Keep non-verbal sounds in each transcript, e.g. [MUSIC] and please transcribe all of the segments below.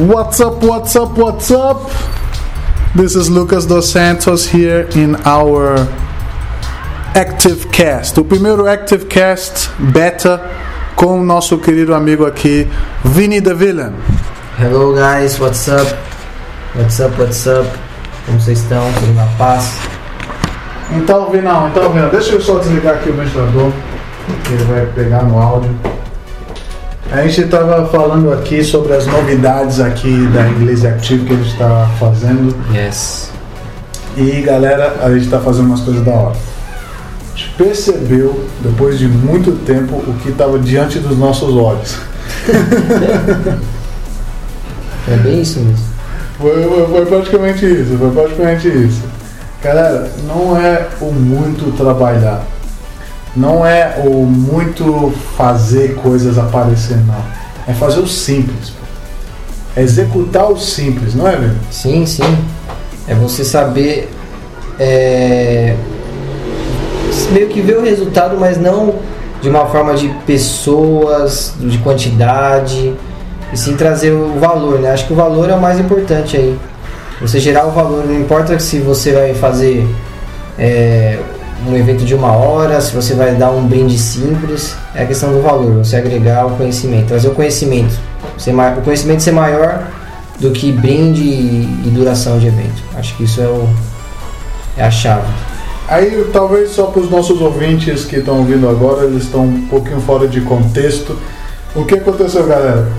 What's up, what's up, what's up? This is Lucas dos Santos here in our Active Cast, o primeiro Active Cast beta com o nosso querido amigo aqui, Vini the Villain. Hello guys, what's up? What's up, what's up? Como vocês estão? Tudo na paz? Então, Vinão, então, Vinão, deixa eu só desligar aqui o ventilador, que ele vai pegar no áudio. A gente estava falando aqui sobre as novidades aqui da Inglês Active que a gente está fazendo. Yes. E galera, a gente está fazendo umas coisas da hora. A gente percebeu, depois de muito tempo, o que estava diante dos nossos olhos. É bem isso mesmo. Foi, foi- foi praticamente isso, foi praticamente isso. Galera, não é o muito trabalhar. Não é o muito fazer coisas aparecer, não. É fazer o simples. É executar o simples, não é, velho? Sim, sim. É você saber. É, meio que ver o resultado, mas não de uma forma de pessoas, de quantidade, e sim trazer o valor, né? Acho que o valor é o mais importante aí. Você gerar o valor, não importa se você vai fazer é, um evento de uma hora, se você vai dar um brinde simples, é a questão do valor, você agregar o conhecimento, trazer o conhecimento. Ser o conhecimento ser maior do que brinde e, duração de evento. Acho que isso é, o, é a chave. Aí, talvez só para os nossos ouvintes que estão ouvindo agora, eles estão um pouquinho fora de contexto. O que aconteceu, galera?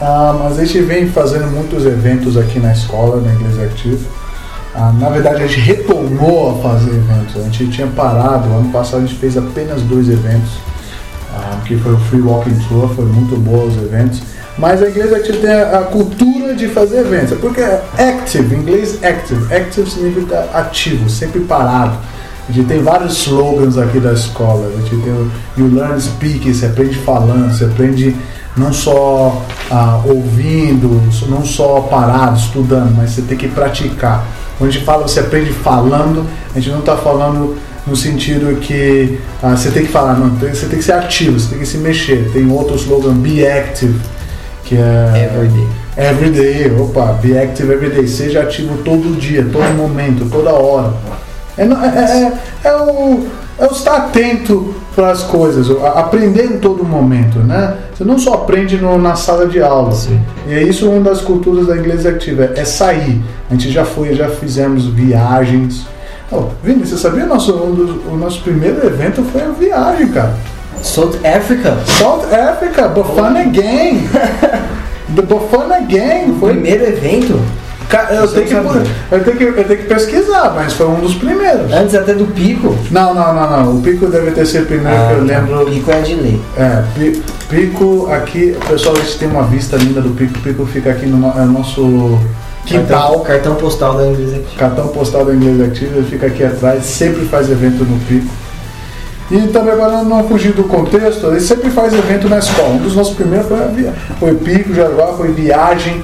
Ah, mas a gente vem fazendo muitos eventos aqui na escola, na Inglês Active. Ah, na verdade, a gente retomou a fazer eventos. A gente tinha parado, ano passado a gente fez apenas dois eventos, ah, que foi o Free Walking Tour, foi muito bom os eventos. Mas a Active tem a, a cultura de fazer eventos, porque é active, em inglês active, active significa ativo, sempre parado. A gente tem vários slogans aqui da escola. A gente tem o You Learn Speaking, você aprende falando, você aprende não só ah, ouvindo, não só parado, estudando, mas você tem que praticar. Quando a gente fala você aprende falando, a gente não está falando no sentido que ah, você tem que falar, não, você tem que ser ativo, você tem que se mexer. Tem outro slogan, Be Active, que é Everyday. Everyday, opa, be active everyday, seja ativo todo dia, todo momento, toda hora. É, é, é, é o, é o estar atento para as coisas, aprender em todo momento, né? Você não só aprende no- na sala de aula. Sim. E é isso uma das culturas da Inglês Ativa, é sair. A gente já foi, já fizemos viagens. Oh, Vini, você sabia nosso, um dos- o nosso primeiro evento foi a viagem, cara. South Africa. South Africa, Bafana Gang. [LAUGHS] The Bafana Gang O foi primeiro evento, eu tenho, que, eu tenho que, eu tenho que pesquisar, mas foi um dos primeiros. antes até do pico. Não, não, não, não. O Pico deve ter sido o primeiro que eu tá. lembro. Pico é de lei. É, Pi- Pico aqui, pessoal, a gente tem uma vista linda do Pico. Pico fica aqui no no- é nosso Cartão, quintal. cartão postal da inglesa aqui. Cartão postal da Inglês Ativa, ele fica aqui atrás, sempre faz evento no Pico. E também agora não fugir do contexto, ele sempre faz evento na escola. Um dos nossos primeiros foi, foi Pico, Jaraguá, foi viagem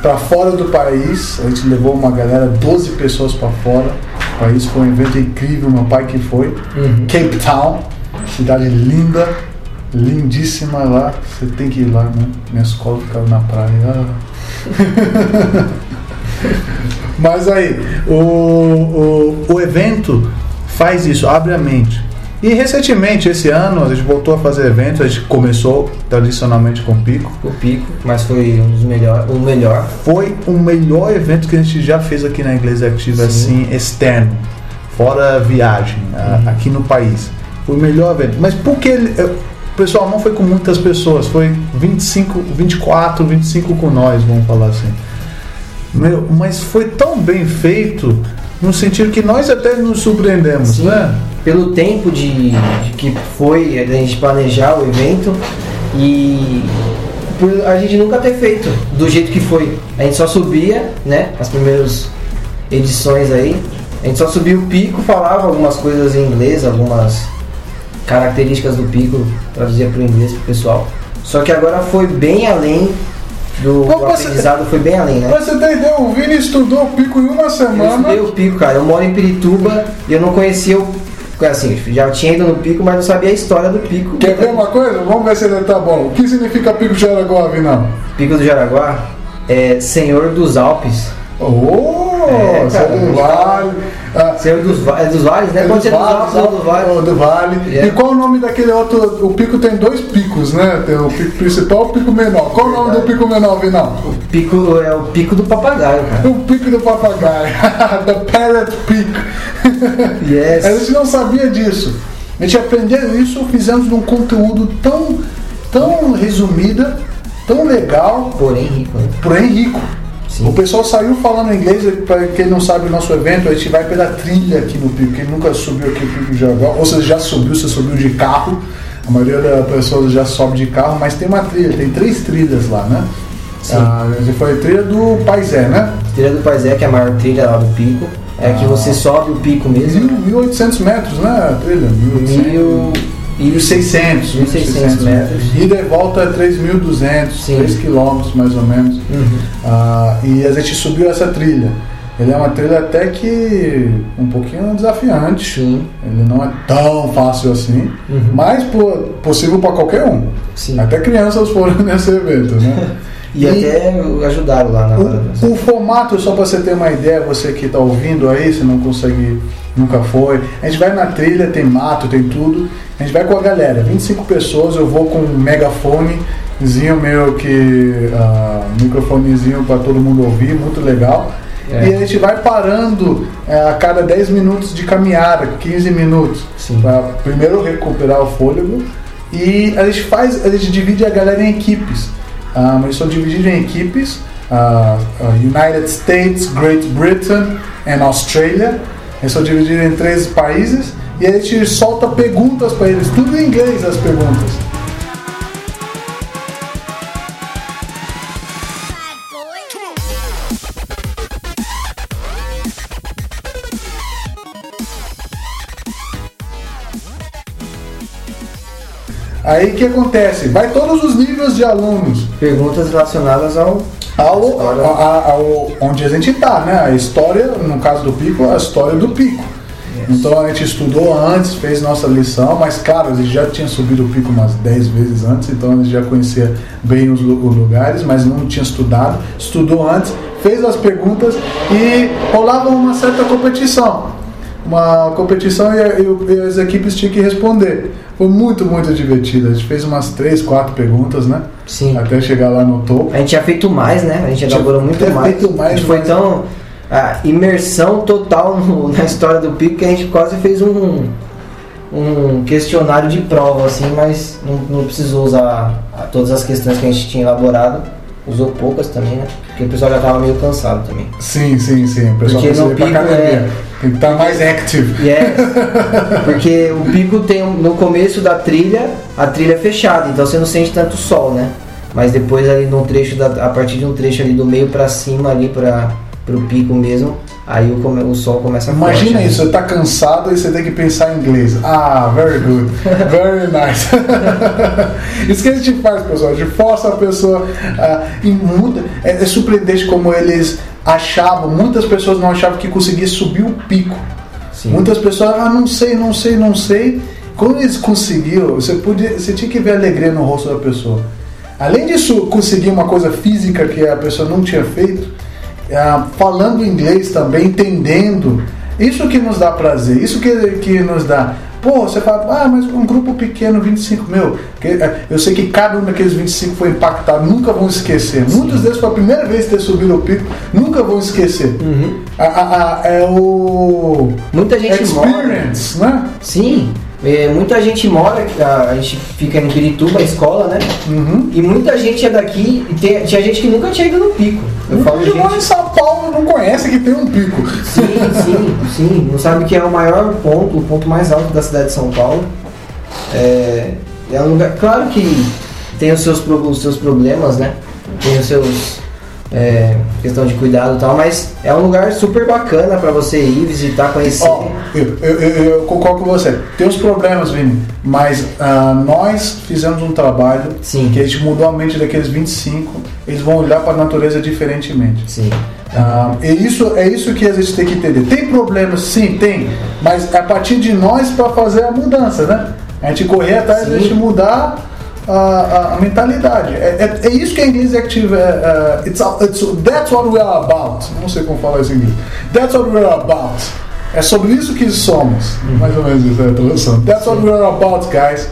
para fora do país. A gente levou uma galera, 12 pessoas para fora. O país foi um evento incrível, meu pai que foi. Uhum. Cape Town, cidade linda, lindíssima lá. Você tem que ir lá, né? Minha escola ficava na praia. Ah. [LAUGHS] Mas aí, o, o, o evento faz isso, abre a mente. E recentemente, esse ano, a gente voltou a fazer eventos, a gente começou tradicionalmente com o Pico. O pico, mas foi um dos melhores. O melhor. Foi o melhor evento que a gente já fez aqui na Igreja Ativa, Sim. assim, externo, fora viagem, a- Uhum. aqui no país. Foi o melhor evento. Mas por que ele. eu- Pessoal, não foi com muitas pessoas, foi 25, 24, 25 com nós, vamos falar assim. Meu, mas foi tão bem feito, no sentido que nós até nos surpreendemos, Sim. né? Pelo tempo de, de que foi a gente planejar o evento e por a gente nunca ter feito do jeito que foi. A gente só subia, né? As primeiras edições aí. A gente só subia o pico, falava algumas coisas em inglês, algumas características do pico, traduzia para o inglês pro pessoal. Só que agora foi bem além do, Mas do você- aprendizado, foi bem além, né? Você ideia, o Vini estudou o Pico em uma Eu semana. estudei o pico, cara. Eu moro em Pirituba e eu não conhecia o. Assim, já tinha ido no pico, mas não sabia a história do pico. Quer ver uma coisa? Vamos ver se ele tá bom. O que significa Pico de Jaraguá, Vinão? Pico do Jaraguá é Senhor dos Alpes. Oh, É, Senhor cara, do Vale. Ah, Senhor dos, é dos Vales, né? é Pode ser dos Alpes ou do Vale. ou do Vale. Yeah. E qual o nome daquele outro? O pico tem dois picos, né? Tem o pico principal e o pico menor. Qual o nome do pico menor, Vinal? Pico, é o pico do papagaio, cara. O pico do papagaio. [LAUGHS] The Parrot Peak. [LAUGHS] Yes. A gente não sabia disso. A gente aprendeu isso, fizemos num conteúdo tão, tão resumida, tão legal, Porém rico, né? porém rico. Sim. O pessoal saiu falando inglês, para quem não sabe o nosso evento, a gente vai pela trilha aqui no Pico. Quem nunca subiu aqui no Pico de Jaraguá, ou você já subiu, você subiu de carro, a maioria das pessoas já sobe de carro, mas tem uma trilha, tem três trilhas lá, né? Sim. Ah, foi a trilha do Paisé, né? Trilha do Paisé, que é a maior trilha lá do pico. É que Ah. você sobe o pico mesmo. 1.800 metros, né? A trilha? 1.000 e 1.600. 1.600 metros. Ida e volta é 3.200, Sim. 3 quilômetros mais ou menos. Uhum. Ah, e a gente subiu essa trilha. Ele é uma trilha até que um pouquinho desafiante. Sim. Ele não é tão fácil assim, Uhum. mas pô, possível para qualquer um. Sim. Até crianças foram [LAUGHS] nesse evento, né? [LAUGHS] E, até ajudaram lá na. O, o formato, só para você ter uma ideia, você que está ouvindo aí, se não consegue, nunca foi. A gente vai na trilha, tem mato, tem tudo. A gente vai com a galera, 25 pessoas, eu vou com um megafonezinho meu que. ah, microfonezinho para todo mundo ouvir, muito legal. É. E a gente vai parando eh, a cada 10 minutos de caminhada, 15 minutos. Para primeiro recuperar o fôlego. E a gente faz, a gente divide a galera em equipes. Ah, mas são divididos em equipes. ah, United States, Great Britain and Australia. Eles são divididos em três países. E a gente solta perguntas para eles, tudo em inglês as perguntas. Aí o que acontece? Vai todos os níveis de alunos. Perguntas relacionadas ao. ao, a- a- ao- onde a gente está, né? A história, no caso do pico, a história do pico. Então a gente estudou antes, fez nossa lição, mas claro, a gente já tinha subido o pico umas 10 vezes antes, então a gente já conhecia bem os, os lugares, mas não tinha estudado. Estudou antes, fez as perguntas e rolava uma certa competição. Uma competição e, e e as equipes tinham que responder. Foi muito, muito divertido. A gente fez umas 3, 4 perguntas, né? Sim. Até chegar lá no topo. A gente tinha feito mais, né? A gente elaborou muito mais. feito mais, a gente foi mas- tão. A imersão total no- [LAUGHS] na história do Pico que a gente quase fez um, um questionário de prova, assim, mas não, não precisou usar todas as questões que a gente tinha elaborado. Usou poucas também, né? Porque o pessoal já estava meio cansado também. Sim, sim, sim. O pessoal Porque precisa no pico é- Tem que estar mais active. É. [LAUGHS] Porque o pico tem um- no começo da trilha, a trilha é fechada, então você não sente tanto sol, né? Mas depois ali no trecho da, a partir de um trecho ali do meio pra cima ali para pro pico mesmo, aí o, come- o sol começa a Imagina forte, né? isso, você tá cansado e você tem que pensar em inglês. Ah, very good. [LAUGHS] Very nice. [LAUGHS] isso que a gente faz, pessoal. A gente força a pessoa. ah, e muda, é, é surpreendente como eles achavam, muitas pessoas não achavam que conseguia subir o pico. Sim. Muitas pessoas, ah, não sei, não sei, não sei. Quando eles conseguiram, você, podia, você tinha que ver alegria no rosto da pessoa. Além disso, conseguir uma coisa física que a pessoa não tinha feito, falando inglês também, entendendo. Isso que nos dá prazer, isso que, que nos dá. Pô, você fala, ah, mas um grupo pequeno, 25 mil. eh, Eu sei que cada um daqueles 25 foi impactado, nunca vão esquecer. Muitos deles, foi a primeira vez que ter subido o pico, nunca vão esquecer. Uhum. A- a- a- é o Muita gente experience, né? Sim, é, muita gente mora, a, a gente fica em Pirituba, a escola, né? Uhum. E muita gente é daqui, e tem- tinha gente que nunca tinha ido no pico. Eu Muita falo gente mora em. São Paulo não conhece que tem um pico. Sim, sim, sim. Não sabe que é o maior ponto, o ponto mais alto da cidade de São Paulo. É, é um lugar. Claro que tem os seus, os seus problemas, né? Tem os seus. É, questão de cuidado e tal, mas é um lugar super bacana pra você ir visitar, conhecer. Ó, eu, eu, eu- concordo com você. Tem os problemas, Vini, mas ah, nós fizemos um trabalho Sim. que a gente mudou a mente daqueles 25. Eles vão olhar para a natureza diferentemente. Sim. Ah, e isso é isso que a gente tem que entender. Tem problemas, sim, tem, mas é a partir de nós para fazer a mudança, né? A gente correr atrás, Sim. a gente mudar a, a, mentalidade. É, é, é, isso que a inglês active é, it's, it's, That's what we are about. Não sei como falar isso em inglês. That's what we are about. É sobre isso que somos. Mais ou menos isso é a tradução. That's what we are about, guys.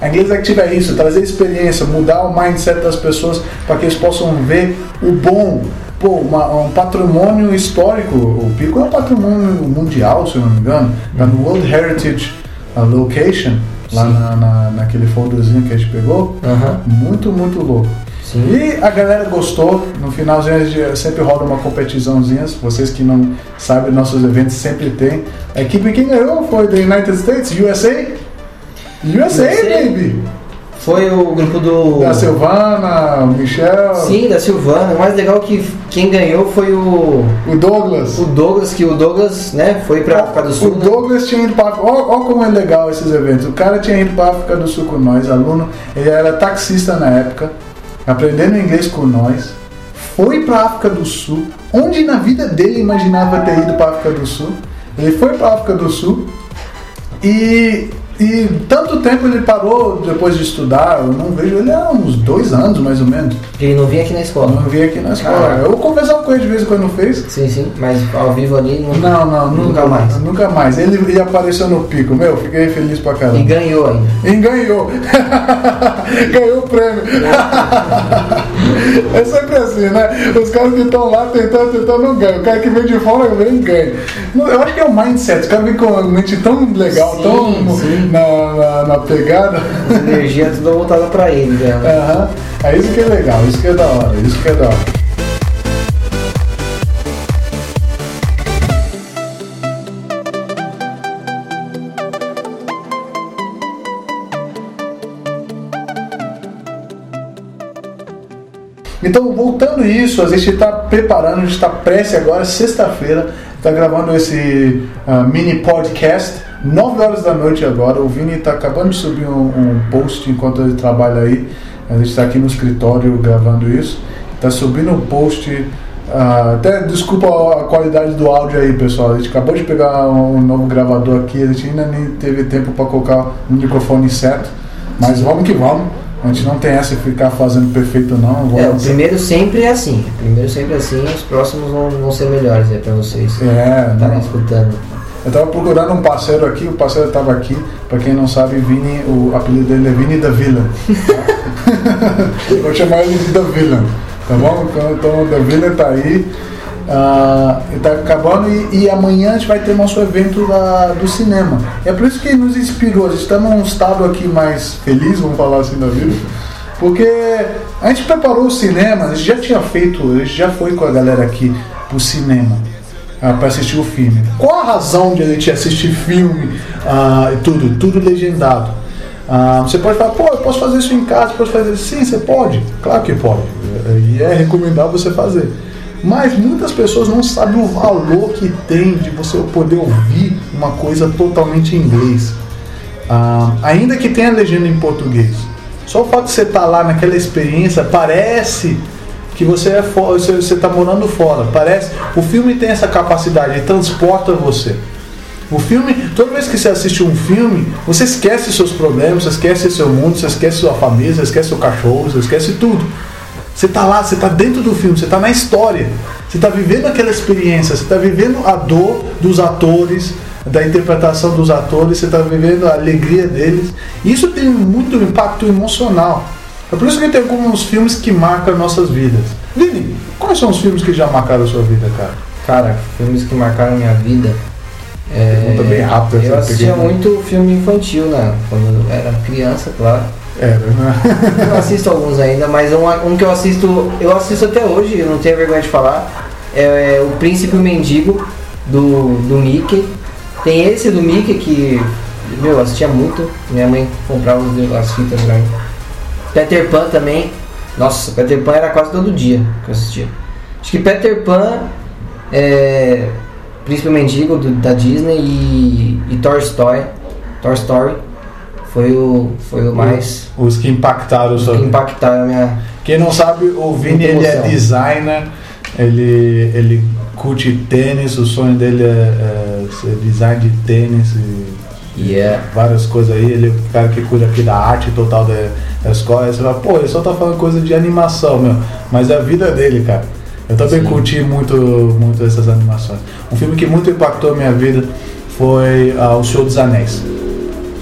A inglês active é isso, trazer experiência, mudar o mindset das pessoas para que eles possam ver o bom. Pô, uma, um patrimônio histórico, o Pico é um patrimônio mundial, se eu não me engano, está no World Heritage uh, Location, lá na, na, naquele folderzinho que a gente pegou. Aham. Muito, muito louco. Sim. E a galera gostou, no finalzinho a gente sempre rola uma competiçãozinha, vocês que não sabem, nossos eventos sempre tem. A equipe que ganhou foi da United States, USA. USA, USA. baby! Foi o grupo do. Da Silvana, o Michel, Sim, da Silvana. O mais legal é que quem ganhou foi o, o Douglas. o Douglas, que o Douglas, né, foi pra África do Sul. O né? Douglas tinha ido para. Olha como é legal esses eventos. O cara tinha ido para África do Sul com nós, aluno. Ele era taxista na época, aprendendo inglês com nós. Foi para África do Sul, onde na vida dele imaginava ter ido para África do Sul. Ele foi para África do Sul e, e tanto tempo ele parou depois de estudar. Eu não vejo ele há uns dois anos mais ou menos. Ele não vinha aqui na escola. não vi aqui na escola. Caraca. Eu conversava com ele de vez em quando fez. Sim, sim, mas ao vivo ali não. Não, não, nunca, Nunca mais. Nunca mais. Ele, ele apareceu no pico, meu, fiquei feliz pra caramba. E ganhou ainda. E ganhou. [LAUGHS] ganhou o prêmio. é sempre assim, né? Os caras que estão lá tentando, tentando, não ganham. O cara que vem de fora vem e ganha. Eu acho que é o mindset. Os caras vêm com uma mente tão legal, Sim, tão sim. Na, na, na pegada. As energias tudo voltada pra ele, né? Aham. É isso que é legal, isso que é da hora, isso que é da hora. Então, voltando isso, a gente está preparando, a gente está prestes agora, sexta-feira, está gravando esse ah, mini podcast, 9 horas da noite agora. O Vini está acabando de subir um, um post enquanto ele trabalha aí. A gente está aqui no escritório gravando isso. Está subindo um post. ah, até desculpa a qualidade do áudio aí, pessoal. A gente acabou de pegar um novo gravador aqui, a gente ainda nem teve tempo para colocar o microfone certo. Mas vamos que vamos. A gente não tem essa de ficar fazendo perfeito, não. É, o primeiro sempre é assim. O primeiro sempre é assim, os próximos vão, vão ser melhores aí pra vocês. É, não. escutando. Eu tava procurando um parceiro aqui, o parceiro tava aqui. Pra quem não sabe, Vini, o apelido dele é Vini da Villain. [LAUGHS] Vou chamar ele de The Villain, tá bom? Então, então The Villain tá aí. Ele tá acabando e, e amanhã a gente vai ter nosso evento da- do cinema. É por isso que nos inspirou. A gente está num estado aqui mais feliz, vamos falar assim da vida. Porque a gente preparou o cinema, a gente já tinha feito, a gente já foi com a galera aqui pro cinema para assistir o filme. Qual a razão de a gente assistir filme ah, e tudo, tudo legendado? Ah, você pode falar, pô, eu posso fazer isso em casa, posso fazer isso. Sim, você pode, claro que pode. E é recomendável você fazer. Mas muitas pessoas não sabem o valor que tem de você poder ouvir uma coisa totalmente em inglês. Ah, ainda que tenha legenda em português. Só o fato de você estar lá naquela experiência parece que você é fo- você está morando fora. Parece. O filme tem essa capacidade, ele transporta você. O filme, toda vez que você assiste um filme, você esquece seus problemas, você esquece seu mundo, você esquece sua família, você esquece seu cachorro, você esquece tudo. Você está lá, você está dentro do filme, você está na história. Você está vivendo aquela experiência, você está vivendo a dor dos atores, da interpretação dos atores, você está vivendo a alegria deles. Isso tem muito impacto emocional. É por isso que tem alguns filmes que marcam nossas vidas. Vini, quais são os filmes que já marcaram a sua vida, cara? Cara, filmes que marcaram minha vida. É, Pergunta bem rápida, Eu assistia muito filme infantil, né? Quando eu era criança, claro. Era, né? [LAUGHS] Eu assisto alguns ainda, mas um, um que eu assisto, eu assisto até hoje, eu não tenho vergonha de falar, é, O Príncipe Mendigo, do, do Mickey. Tem esse do Mickey que, meu, eu assistia muito, minha mãe comprava as fitas pra mim. Peter Pan também, nossa, Peter Pan era quase todo dia que eu assistia. Acho que Peter Pan, é, Príncipe Mendigo do- da Disney e, e Toy Story, Toy Story foi o, foi o mais Os que impactaram sua que impactaram a minha. Quem não sabe, o Vini ele é designer, ele, ele curte tênis, o sonho dele é, é ser design de tênis. E E é. várias coisas aí, ele é o cara que cuida aqui da arte total da, da escola, aí você fala, pô, ele só tá falando coisa de animação, meu, mas é a vida dele, cara. Eu também Sim. curti muito, muito essas animações. Um filme que muito impactou a minha vida foi ah, O Senhor dos Anéis.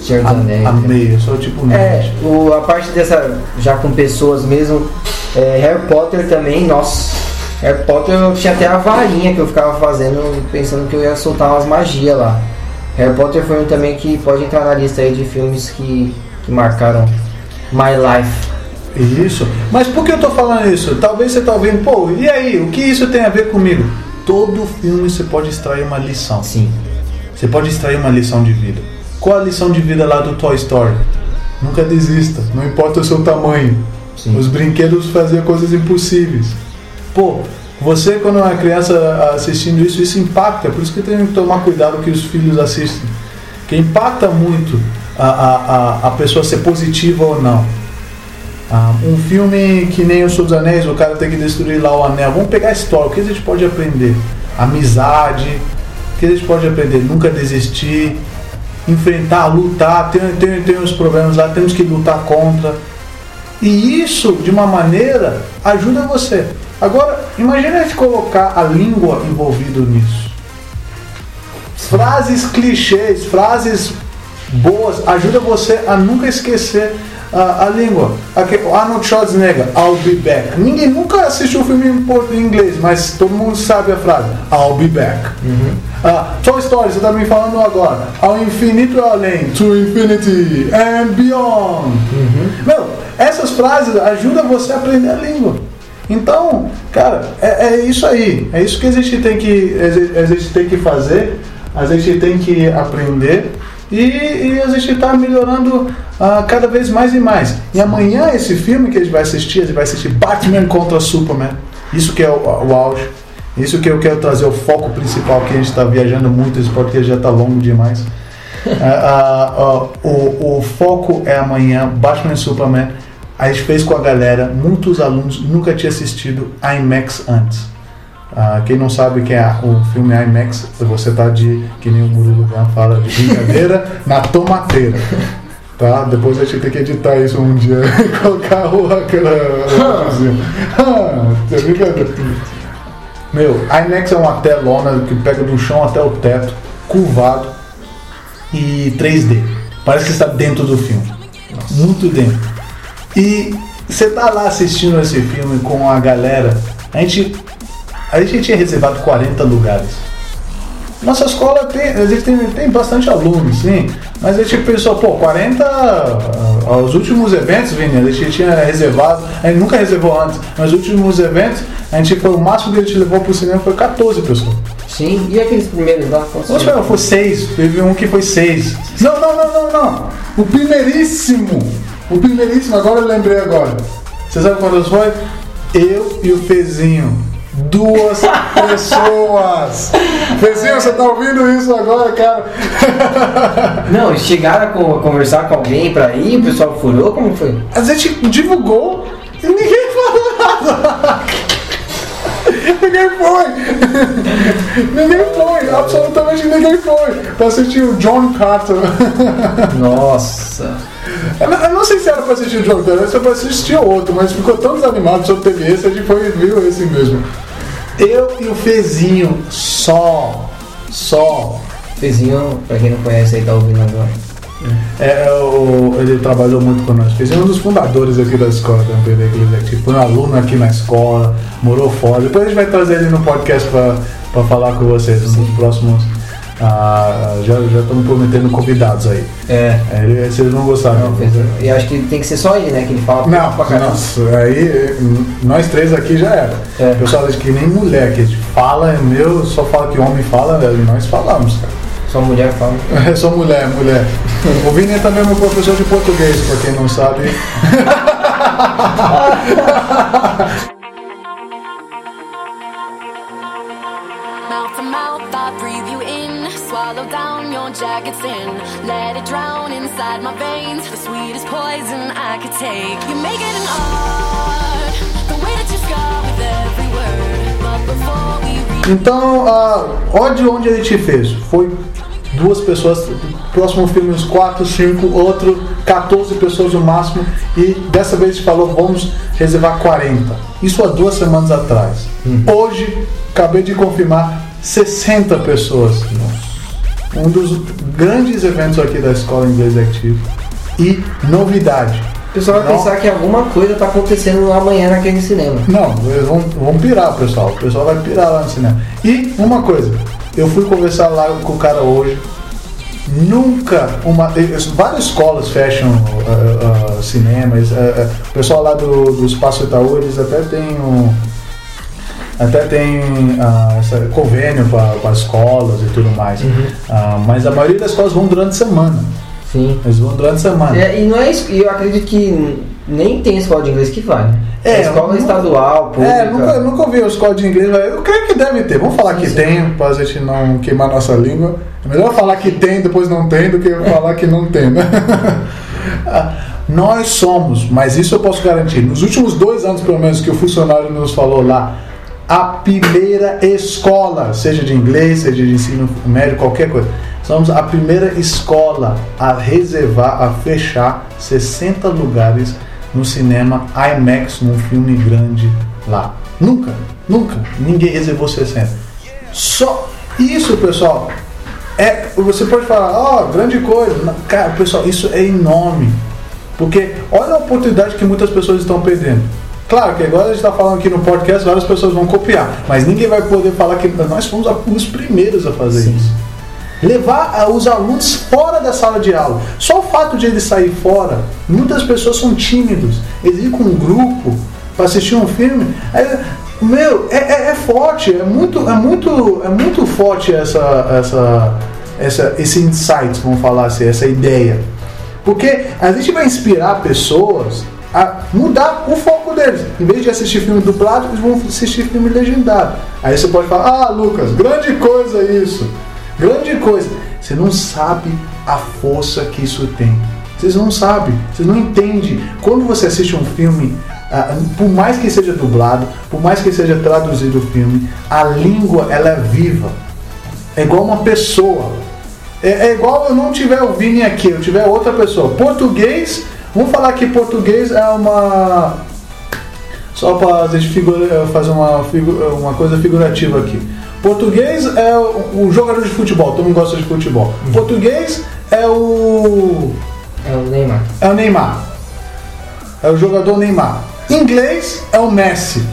Senhor dos Anéis. né? Amei, eu sou tipo É, o, a parte dessa, já com pessoas mesmo, é, Harry Potter também, nossa, Harry Potter eu tinha até a varinha que eu ficava fazendo, pensando que eu ia soltar umas magias lá. Harry Potter foi um também que pode entrar na lista aí de filmes que, que marcaram my life. Isso. Mas por que eu tô falando isso? Talvez você tá ouvindo, pô, e aí, o que isso tem a ver comigo? Todo filme você pode extrair uma lição. Sim, Você pode extrair uma lição de vida. Qual a lição de vida lá do Toy Story? Nunca desista, não importa o seu tamanho. sim. Os brinquedos faziam coisas impossíveis. Pô, você quando é uma criança assistindo isso, isso impacta. Por isso que tem que tomar cuidado que os filhos assistem. Que impacta muito a, a, a, pessoa ser positiva ou não. Ah, um filme que nem O Senhor dos Anéis, o cara tem que destruir lá o anel. Vamos pegar a história, o que a gente pode aprender? Amizade, o que a gente pode aprender? Nunca desistir, enfrentar, lutar. Tem, tem, tem os problemas lá, temos que lutar contra. E isso, de uma maneira, ajuda você. Agora, imagine a gente colocar a língua envolvida nisso. Frases clichês, frases boas, ajuda você a nunca esquecer a, a língua. Aqui, Arnold Schwarzenegger, I'll be back. Ninguém nunca assistiu o filme em inglês, mas todo mundo sabe a frase, I'll be back. Ah, Toy Story, você está me falando agora. Ao infinito e além, to infinity and beyond. Meu, essas frases ajudam você a aprender a língua. Então, cara, é, é isso aí. É isso que a gente tem que, a gente tem que fazer. A gente tem que aprender. E, e a gente está melhorando ah, cada vez mais e mais. E amanhã esse filme que a gente vai assistir, a gente vai assistir Batman contra Superman. Isso que é o, o auge. Isso que eu quero trazer o foco principal, que a gente está viajando muito, esse podcast já está longo demais. [LAUGHS] Ah, ah, o, o foco é amanhã, Batman e Superman. A gente fez com a galera, muitos alunos nunca tinham assistido IMAX antes. Ah, quem não sabe que é o filme IMAX, você tá de, que nem o Murilo Gun fala, de brincadeira [LAUGHS] na tomateira. Tá? Depois a gente tem que editar isso um dia e [LAUGHS] colocar o aquela. [LAUGHS] Ah, brincadeira. Meu, IMAX é uma telona que pega do chão até o teto, curvado e 3D. Parece que está dentro do filme. Muito dentro. E você tá lá assistindo esse filme com a galera. A gente, a gente tinha reservado 40 lugares. Nossa escola tem, a gente tem, tem bastante alunos, sim. Mas a gente pensou, pô, 40 ah, os últimos eventos, Vini, a gente tinha reservado, a gente nunca reservou antes, mas os últimos eventos, a gente foi, o máximo que a gente levou pro cinema foi 14 pessoas. Sim, e aqueles primeiros lá? Nossa, foi? foi seis. Teve um que foi seis. Não, não, não, não, não. O primeiríssimo. O primeiríssimo, agora eu lembrei agora. Você sabe quantos foi? Eu e o Fezinho. Duas [LAUGHS] pessoas. Fezinho, você tá ouvindo isso agora, cara? [LAUGHS] Não, chegaram a co- conversar com alguém pra ir, o pessoal furou, como foi? A gente divulgou e ninguém falou nada. [LAUGHS] Ninguém foi! ninguém foi! Absolutamente ninguém foi! Pra assistir o John Carter. Nossa. Eu não, eu pra assistir o John Carter, ou se era pra assistir outro, mas ficou tão desanimado sobre teve esse, a gente foi viu esse mesmo. Eu e o Fezinho, só. Só. Fezinho, pra quem não conhece aí, tá ouvindo agora. É, é o- ele trabalhou muito com nós. Fez um dos fundadores aqui da escola né, aquele tipo, foi um aluno aqui na escola, morou fora. Depois a gente vai trazer ele no podcast pra falar com vocês nos próximos. Ah, já já estamos prometendo convidados aí. É. É, ele- se eles não gostarem. Não. E acho que tem que ser só ele, né? Que ele fala Não, pra caramba. nossa, aí nós três aqui já era. É. O pessoal diz que nem mulher, que a gente fala, é meu, só fala que homem fala, nós falamos, cara. Só mulher fala. [LAUGHS] É só mulher, mulher. O Vini é também meu professor de português, pra quem não sabe. [LAUGHS] [LAUGHS] Mouth to mouth, I breathe you in. Swallow down your jagged sin. Let it drown inside my veins. The sweetest poison I could take. You make it an art. The way that you scar with every word. But before we reach Então, ah, onde, onde a gente fez? Foi duas pessoas, próximo filme uns 4, 5, outro 14 pessoas no máximo, e dessa vez falou vamos reservar 40. Isso há duas semanas atrás. Hoje, acabei de confirmar 60 pessoas. Um dos grandes eventos aqui da Escola Inglês Active. E novidade. O pessoal vai Não. pensar que alguma coisa tá acontecendo amanhã naquele cinema. Não, eles vão, vão pirar, pessoal. O pessoal vai pirar lá no cinema. E uma coisa, eu fui conversar lá com o cara hoje. Nunca uma. Várias escolas fecham ah, ah, cinemas. ah, ah, o pessoal lá do, do Espaço Itaú, eles até têm um. Até tem ah, essa convênio com as escolas e tudo mais. Ah, mas a maioria das escolas vão durante a semana. Sim. Eles vão durante a semana. É, e não é isso, eu acredito que nem tem escola de inglês que vai. né? É, É, escola eu- estadual, pública. É, nunca, nunca ouvi a escola de inglês, mas eu creio que deve ter. Vamos falar que Sim. tem, para a gente não queimar nossa língua. É melhor falar que tem, depois não tem, do que falar que não tem, né? [LAUGHS] Ah, Nós somos, mas isso eu posso garantir, nos últimos dois anos, pelo menos, que o funcionário nos falou lá, a primeira escola, seja de inglês, seja de ensino médio, qualquer coisa. Somos a primeira escola a reservar, a fechar 60 lugares no cinema IMAX, num filme grande lá. Nunca, nunca, ninguém reservou 60. Só isso, pessoal. É, você pode falar, ó, grande coisa. Cara, pessoal, isso é enorme. Porque olha a oportunidade que muitas pessoas estão perdendo. Claro que agora a gente está falando aqui no podcast, várias pessoas vão copiar, mas ninguém vai poder falar que nós fomos os primeiros a fazer isso. Levar ah, os alunos fora da sala de aula. Só o fato de eles sair fora, muitas pessoas são tímidos. Eles ir com um grupo para assistir um filme. aí, meu, é, é- é forte, é muito, é muito, é muito forte essa, essa, essa, esse insight, vamos falar assim, essa ideia. Porque a gente vai inspirar pessoas a mudar o foco deles. Em vez de assistir filme dublado, eles vão assistir filme legendado. Aí você pode falar, ah, Lucas, grande coisa isso. Grande coisa. Você não sabe a força que isso tem. Vocês não sabem, vocês não entendem. Quando você assiste um filme, ah, por mais que seja dublado, por mais que seja traduzido o filme, a língua ela é viva. É igual uma pessoa. É, é igual eu não tiver o Vini aqui, eu tiver outra pessoa. Português, vamos falar que português é uma. Só para a gente figura- fazer uma, uma coisa figurativa aqui. Português é o, jogador de futebol, todo mundo gosta de futebol. Português é o. É o Neymar. É o Neymar. É o jogador Neymar. Inglês é o Messi.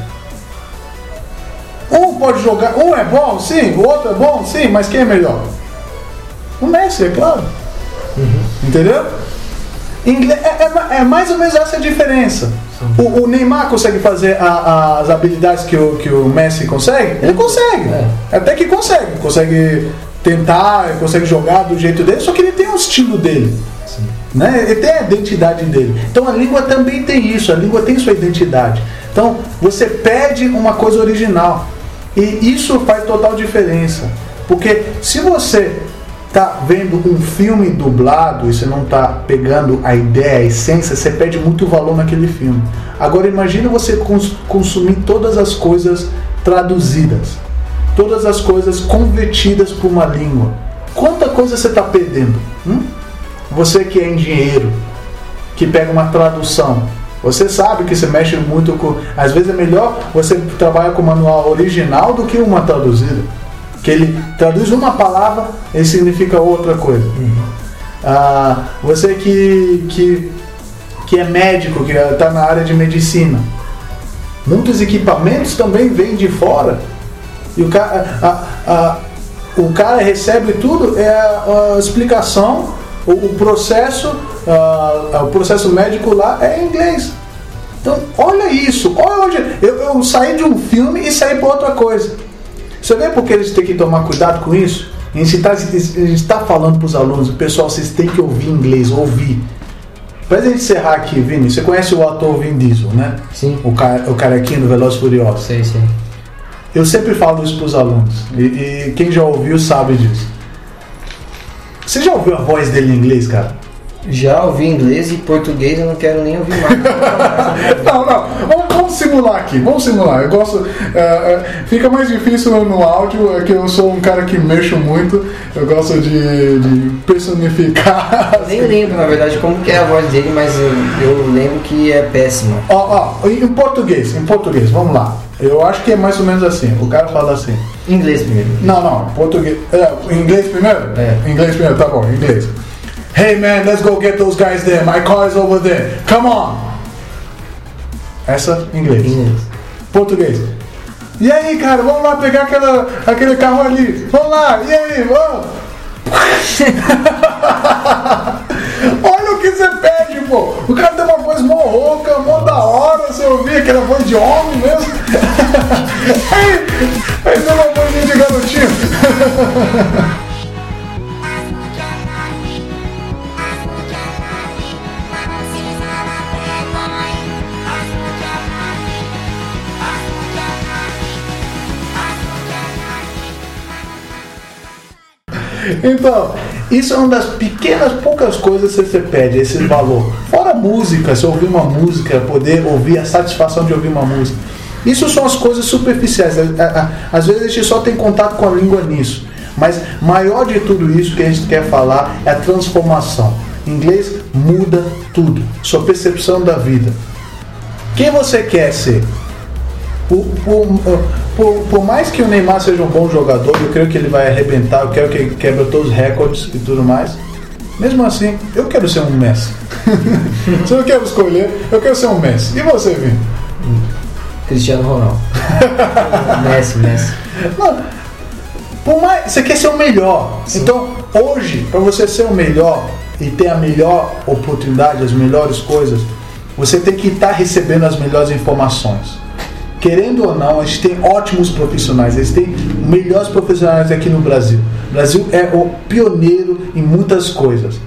Um pode jogar, um é bom, sim, o outro é bom, sim, mas quem é melhor? O Messi, é claro. Entendeu? É, é ma- é mais ou menos essa a diferença. O, o Neymar consegue fazer a- as habilidades que o, que o Messi consegue? Ele consegue. É. Até que consegue. Consegue tentar, consegue jogar do jeito dele, só que ele tem um estilo dele. Né? Ele tem a identidade dele. Então a língua também tem isso, a língua tem sua identidade. Então você pede uma coisa original. E isso faz total diferença. Porque se você tá vendo um filme dublado e você não tá pegando a ideia, a essência, você perde muito valor naquele filme. Agora imagina você cons- consumir todas as coisas traduzidas, todas as coisas convertidas para uma língua. Quanta coisa você está perdendo? hum? Você que é engenheiro, que pega uma tradução, você sabe que você mexe muito com. Às vezes é melhor você trabalhar com o manual original do que uma traduzida. Que ele traduz uma palavra e significa outra coisa. Ah, você que, que, que é médico, que está na área de medicina. Muitos equipamentos também vêm de fora. E o cara, a- a- o cara recebe tudo, é a, a explicação, o, o processo, o processo médico lá é em inglês. Então, olha isso, olha onde. Eu, eu saí de um filme e saí para outra coisa. Você vê porque eles têm que tomar cuidado com isso? A gente está falando para os alunos, pessoal, vocês têm que ouvir inglês, ouvir. Pra gente encerrar aqui, Vini, você conhece o ator Vin Diesel, né? Sim. O, ca- o carequinho do Velozes e Furiosos. Sei, sei. Eu sempre falo isso para os alunos. E, e quem já ouviu sabe disso. Você já ouviu a voz dele em inglês, cara? Já ouvi inglês e português eu não quero nem ouvir mais. [LAUGHS] Não, não. Vamos, vamos simular aqui. Vamos simular. Eu gosto. é, fica mais difícil no áudio, é que eu sou um cara que mexo muito. Eu gosto de, de personificar. Eu nem lembro, na verdade, como que é a voz dele, mas eu, eu lembro que é péssima. Ó, ó, em português, em português, vamos lá. Eu acho que é mais ou menos assim. O cara fala assim. Inglês primeiro. Não, não, português. É, inglês primeiro? É. Inglês primeiro, tá bom, inglês. Hey man, let's go get those guys there. My car is over there. Come on. Essa, inglês. Inglês. Português. E aí, cara, vamos lá pegar aquela, aquele carro ali. Vamos lá, e aí, vamos. [LAUGHS] Olha o que você pede, pô. O cara tem uma voz mó rouca, mó da hora. Você ouvir aquela voz de homem mesmo. aí, aí tem uma vozinha de garotinho. [LAUGHS] Então, isso é uma das pequenas, poucas coisas que você pede, esse valor. Fora música, se ouvir uma música, poder ouvir a satisfação de ouvir uma música. Isso são as coisas superficiais. A- a- a- Às vezes a gente só tem contato com a língua nisso. Mas maior de tudo isso que a gente quer falar é a transformação. Em inglês muda tudo. Sua percepção da vida. Quem você quer ser? Por, por- por- por mais que o Neymar seja um bom jogador, eu creio que ele vai arrebentar, eu quero que ele quebre todos os recordes e tudo mais. Mesmo assim, eu quero ser um Messi. [LAUGHS] Se eu quero escolher, eu quero ser um Messi. E você, Vini? Cristiano Ronaldo. [LAUGHS] Messi, Messi. Não, por mais, você quer ser o melhor. Então, hoje, para você ser o melhor e ter a melhor oportunidade, as melhores coisas, você tem que estar recebendo as melhores informações. Querendo ou não, a gente tem ótimos profissionais, eles têm melhores profissionais aqui no Brasil. O Brasil é o pioneiro em muitas coisas.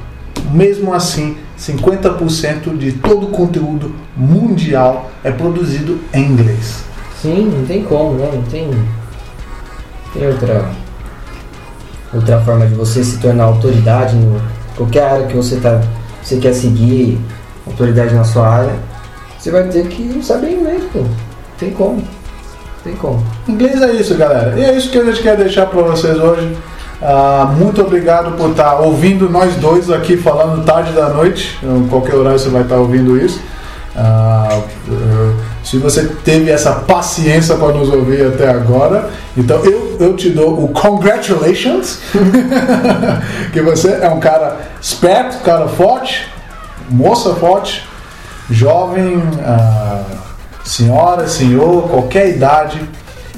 Mesmo assim, 50% de todo o conteúdo mundial é produzido em inglês. Sim, não tem como, né? Não tem. Tem outra. Outra forma de você se tornar autoridade em qualquer área que você tá. Você quer seguir autoridade na sua área, você vai ter que saber inglês, pô. Tem como. Tem como. Inglês é isso, galera. E é isso que a gente quer deixar para vocês hoje. Ah, muito obrigado por estar ouvindo nós dois aqui falando tarde da noite. Em qualquer horário você vai estar ouvindo isso. Ah, eh, se você teve essa paciência para nos ouvir até agora, então eu, eu te dou o congratulations, [LAUGHS] que você é um cara esperto, cara forte, moça forte, jovem, ah, senhora, senhor, qualquer idade,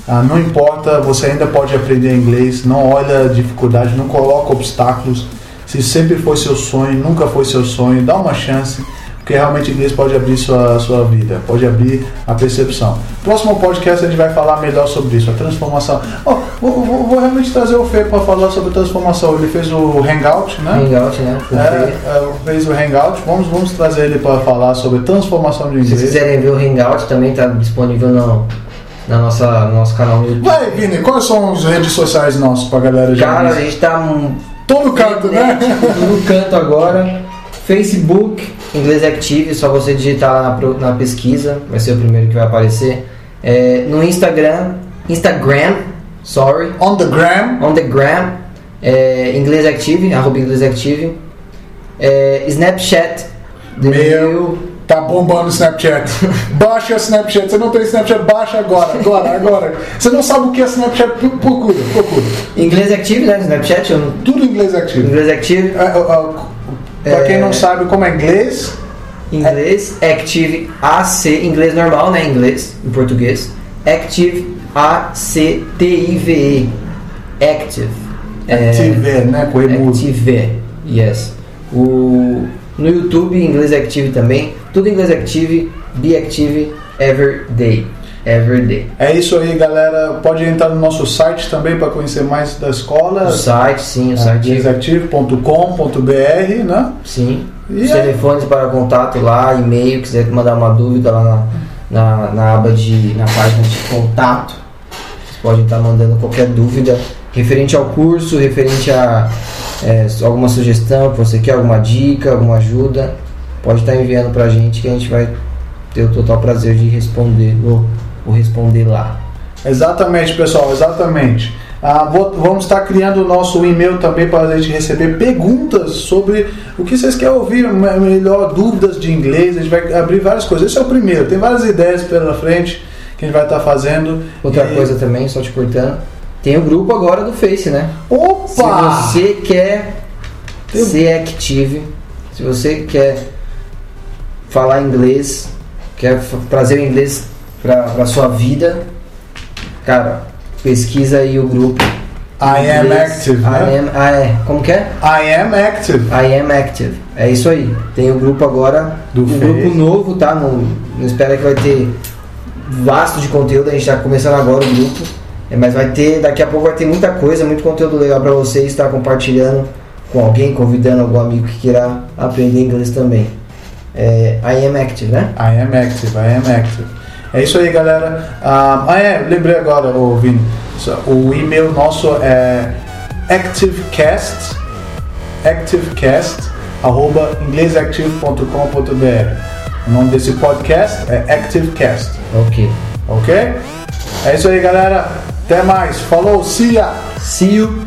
ah, não importa, você ainda pode aprender inglês, não olha dificuldade, não coloca obstáculos. Se sempre foi seu sonho, nunca foi seu sonho, dá uma chance, porque realmente inglês pode abrir sua, sua vida, pode abrir a percepção. Próximo podcast a gente vai falar melhor sobre isso, a transformação. Oh, vou, vou- vou realmente trazer o Fê para falar sobre transformação. Ele fez o Hangout, né? Hangout, né? É, é, fez o Hangout. Vamos, vamos trazer ele para falar sobre transformação de Se vocês inglês. quiserem ver o Hangout, também tá disponível no, na nossa, no nosso canal no YouTube. Vai, Vini, quais são as redes sociais nossos pra galera já? Cara, a gente tá um Todo canto, né? no canto agora. Facebook, Inglês Active, só você digitar lá na, na pesquisa, vai ser o primeiro que vai aparecer. É, no Instagram, Instagram, sorry, On the gram. on the gram, é, Inglês Active, arroba Inglês Active. É, Snapchat, Meu. Tá bombando o Snapchat. [LAUGHS] Baixa o Snapchat. Você não tem Snapchat, baixa agora, agora, agora. Você não sabe o que é Snapchat, procura, procura. Inglês Active, né? Snapchat, Tudo inglês ativo. Inglês Active, É, é, é, pra quem não sabe como é inglês, Inglês Active AC, inglês normal, né? Inglês, em português. Active A-C-T-I-V-E. Active. É, Active, né? Com. Active, yes. O, no YouTube, inglês Active também. Tudo em inglês Active, Be Active Every Day. Every day. É isso aí, galera. Pode entrar no nosso site também para conhecer mais da escola. O site, sim, o site. Desactive.com.br, né? Sim. E Os aí? telefones para contato lá, e-mail, quiser mandar uma dúvida lá na, na, na aba de. na página de contato. Vocês podem estar mandando qualquer dúvida referente ao curso, referente a, é, alguma sugestão que você quer, alguma dica, alguma ajuda, pode estar enviando pra gente que a gente vai ter o total prazer de responder ou responder lá. Exatamente, pessoal, exatamente. Ah, vou- vamos estar criando o nosso e-mail também para a gente receber perguntas sobre o que vocês querem ouvir, me- melhor dúvidas de inglês. A gente vai abrir várias coisas. Esse é o primeiro, tem várias ideias pela frente que a gente vai estar fazendo. Outra E- coisa também, só te cortando, tem o grupo agora do Face, né? Opa! Se você quer Tem- ser active, se você quer falar inglês, quer trazer o inglês para a sua vida, cara, pesquisa aí o grupo. I am Inglês. active, I né? am, ah, é. Como que é? I am active. I am active. É isso aí. Tem o grupo agora, Do um Face. grupo novo, tá? Não, não espera que vai ter vasto de conteúdo, a gente tá começando agora o grupo. É, mas vai ter, daqui a pouco vai ter muita coisa, muito conteúdo legal para você estar compartilhando com alguém, convidando algum amigo que queira aprender inglês também. É, I am active, né? I am active, I am active. É isso aí, galera. Ah, ah, é, lembrei agora, ô Vini. O e-mail nosso é activecast, activecast, arroba inglesactive.com.br. O nome desse podcast é Activecast, Ok. ok? É isso aí, galera. Até mais. Falou, see ya! See you!